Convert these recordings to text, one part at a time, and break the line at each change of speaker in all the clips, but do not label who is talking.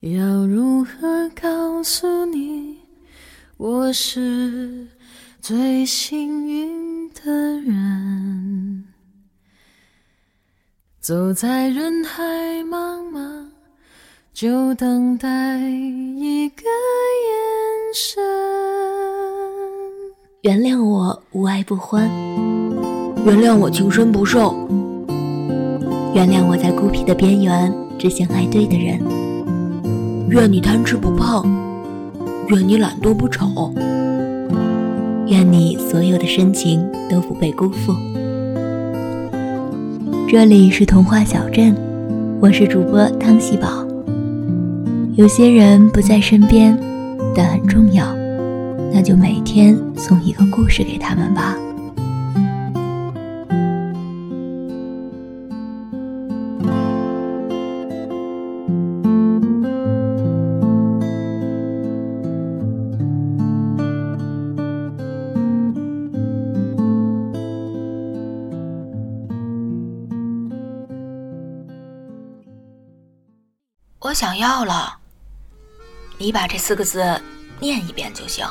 要如何告诉你，我是最幸运的人？走在人海茫茫，就等待一个眼神。
原谅我无爱不欢，
原谅我情深不寿，
原谅我在孤僻的边缘只想爱对的人。
愿你贪吃不胖，愿你懒惰不丑，
愿你所有的深情都不被辜负。这里是童话小镇，我是主播汤喜宝。有些人不在身边，但很重要，那就每天送一个故事给他们吧。
我想要了，你把这四个字念一遍就行，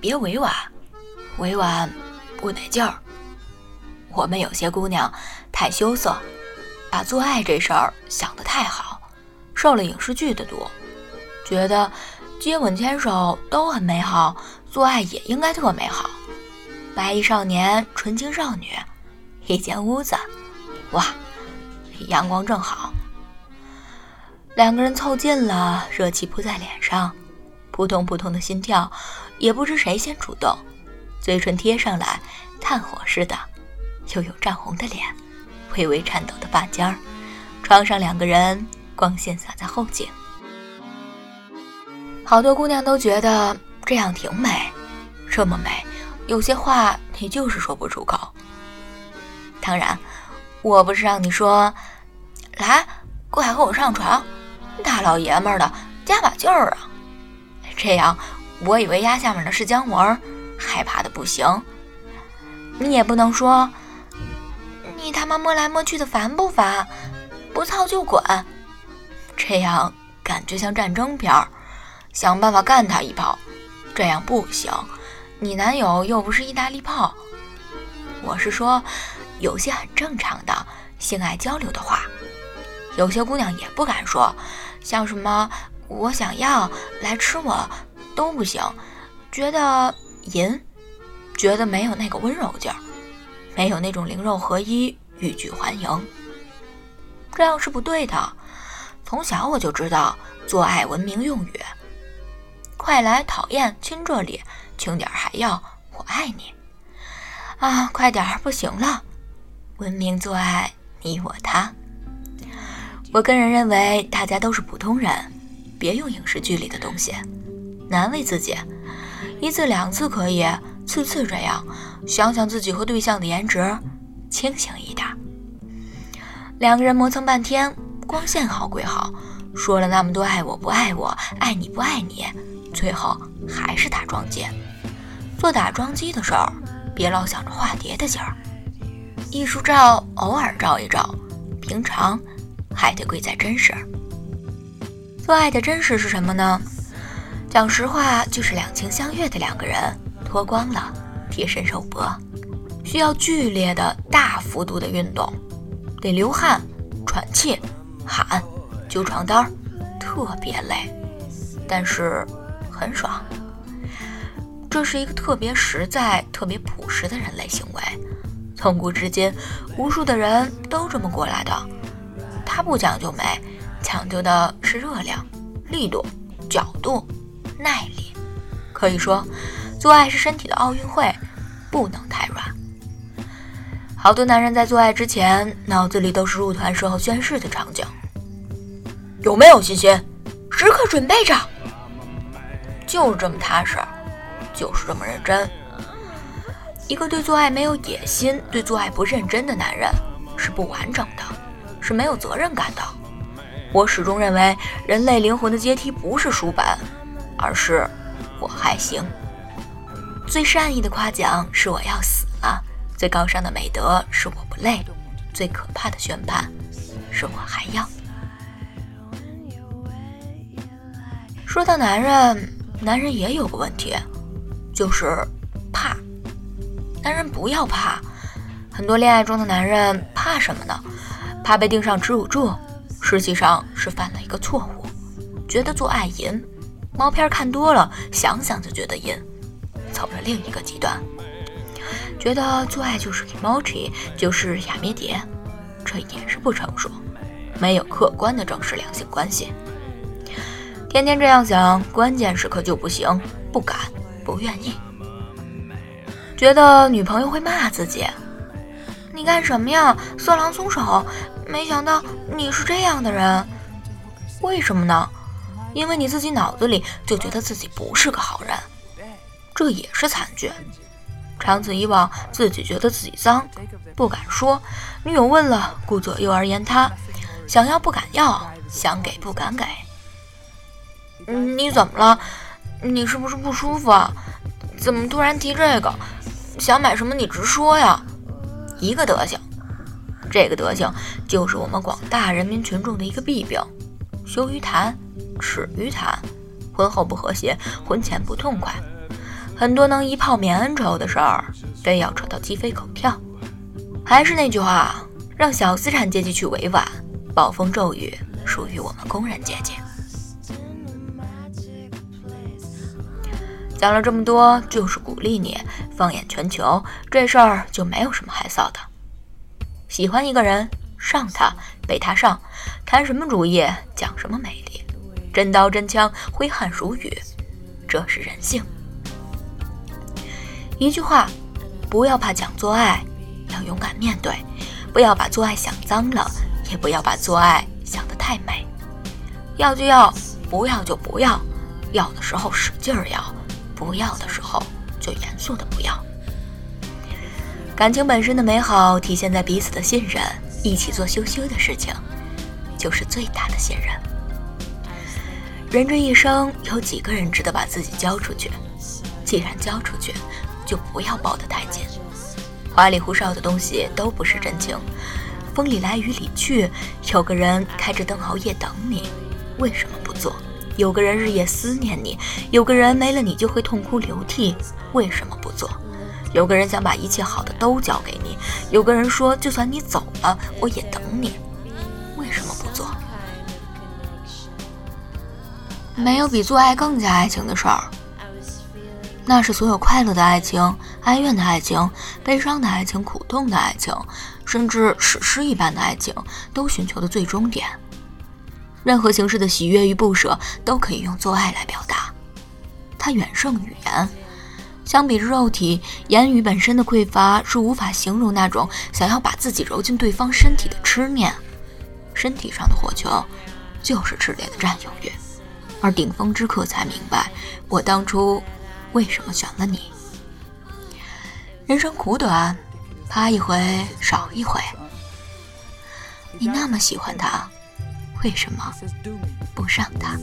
别委婉，委婉不得劲儿。我们有些姑娘太羞涩，把做爱这事儿想得太好，受了影视剧的毒，觉得接吻牵手都很美好，做爱也应该特美好。白衣少年，纯情少女，一间屋子，哇，阳光正好。两个人凑近了，热气扑在脸上，扑通扑通的心跳，也不知谁先主动，嘴唇贴上来，炭火似的，又有涨红的脸，微微颤抖的发尖儿，床上两个人，光线洒在后颈，好多姑娘都觉得这样挺美，这么美，有些话你就是说不出口。当然，我不是让你说，来，过来和我上床。大老爷们儿的，加把劲儿啊！这样，我以为压下面的是姜文，害怕的不行。你也不能说，你他妈摸来摸去的烦不烦？不操就滚！这样感觉像战争片儿，想办法干他一炮。这样不行，你男友又不是意大利炮。我是说，有些很正常的性爱交流的话，有些姑娘也不敢说。像什么我想要来吃我都不行，觉得淫，觉得没有那个温柔劲儿，没有那种灵肉合一、欲拒还迎，这样是不对的。从小我就知道做爱文明用语，快来讨厌亲这里，轻点还要我爱你啊，快点不行了，文明做爱你我他。我个人认为，大家都是普通人，别用影视剧里的东西，难为自己。一次两次可以，次次这样，想想自己和对象的颜值，清醒一点。两个人磨蹭半天，光线好归好，说了那么多爱我不爱我，爱你不爱你，最后还是打桩机。做打桩机的事儿，别老想着化蝶的劲儿。艺术照偶尔照一照，平常。还得贵在真实。做爱的真实是什么呢？讲实话，就是两情相悦的两个人脱光了，贴身肉搏，需要剧烈的大幅度的运动，得流汗、喘气、喊、揪床单，特别累，但是很爽。这是一个特别实在、特别朴实的人类行为，从古至今，无数的人都这么过来的。它不讲究美，讲究的是热量、力度、角度、耐力。可以说，做爱是身体的奥运会，不能太软。好多男人在做爱之前，脑子里都是入团时候宣誓的场景。有没有信心？时刻准备着。就是这么踏实，就是这么认真。一个对做爱没有野心、对做爱不认真的男人，是不完整的。是没有责任感的。我始终认为，人类灵魂的阶梯不是书本，而是我还行。最善意的夸奖是我要死了，最高尚的美德是我不累，最可怕的宣判是我还要。说到男人，男人也有个问题，就是怕。男人不要怕，很多恋爱中的男人怕什么呢？怕被钉上耻辱柱，实际上是犯了一个错误，觉得做爱淫。毛片看多了，想想就觉得淫，走了另一个极端，觉得做爱就是 emoji，就是雅咩蝶，这也是不成熟，没有客观的正视两性关系。天天这样想，关键时刻就不行，不敢，不愿意，觉得女朋友会骂自己，你干什么呀，色狼松手！没想到你是这样的人，为什么呢？因为你自己脑子里就觉得自己不是个好人，这也是惨剧。长此以往，自己觉得自己脏，不敢说；女友问了，顾左右而言他，想要不敢要，想给不敢给。你怎么了？你是不是不舒服啊？怎么突然提这个？想买什么你直说呀！一个德行，这个德行就是我们广大人民群众的一个弊病：羞于谈。耻于谈，婚后不和谐，婚前不痛快，很多能一炮免恩仇的事儿，非要扯到鸡飞狗跳。还是那句话，让小资产阶级去委婉，暴风骤雨属于我们工人阶级。讲了这么多，就是鼓励你放眼全球，这事儿就没有什么害臊的。喜欢一个人，上他，被他上，谈什么主义，讲什么美丽。真刀真枪，挥汗如雨，这是人性。一句话，不要怕讲做爱，要勇敢面对；不要把做爱想脏了，也不要把做爱想得太美。要就要，不要就不要。要的时候使劲儿要，不要的时候就严肃的不要。感情本身的美好，体现在彼此的信任，一起做羞羞的事情，就是最大的信任。人这一生，有几个人值得把自己交出去？既然交出去，就不要抱得太紧。花里胡哨的东西都不是真情。风里来雨里去，有个人开着灯熬夜等你，为什么不做？有个人日夜思念你，有个人没了你就会痛哭流涕，为什么不做？有个人想把一切好的都交给你，有个人说就算你走了，我也等你，为什么不做？没有比做爱更加爱情的事儿。那是所有快乐的爱情、哀怨的爱情、悲伤的爱情、苦痛的爱情，甚至史诗一般的爱情，都寻求的最终点。任何形式的喜悦与不舍，都可以用做爱来表达。它远胜语言。相比之肉体，言语本身的匮乏是无法形容那种想要把自己揉进对方身体的痴念。身体上的火球，就是炽烈的占有欲。而顶峰之客才明白，我当初为什么选了你。人生苦短，趴一回少一回。你那么喜欢他，为什么不上他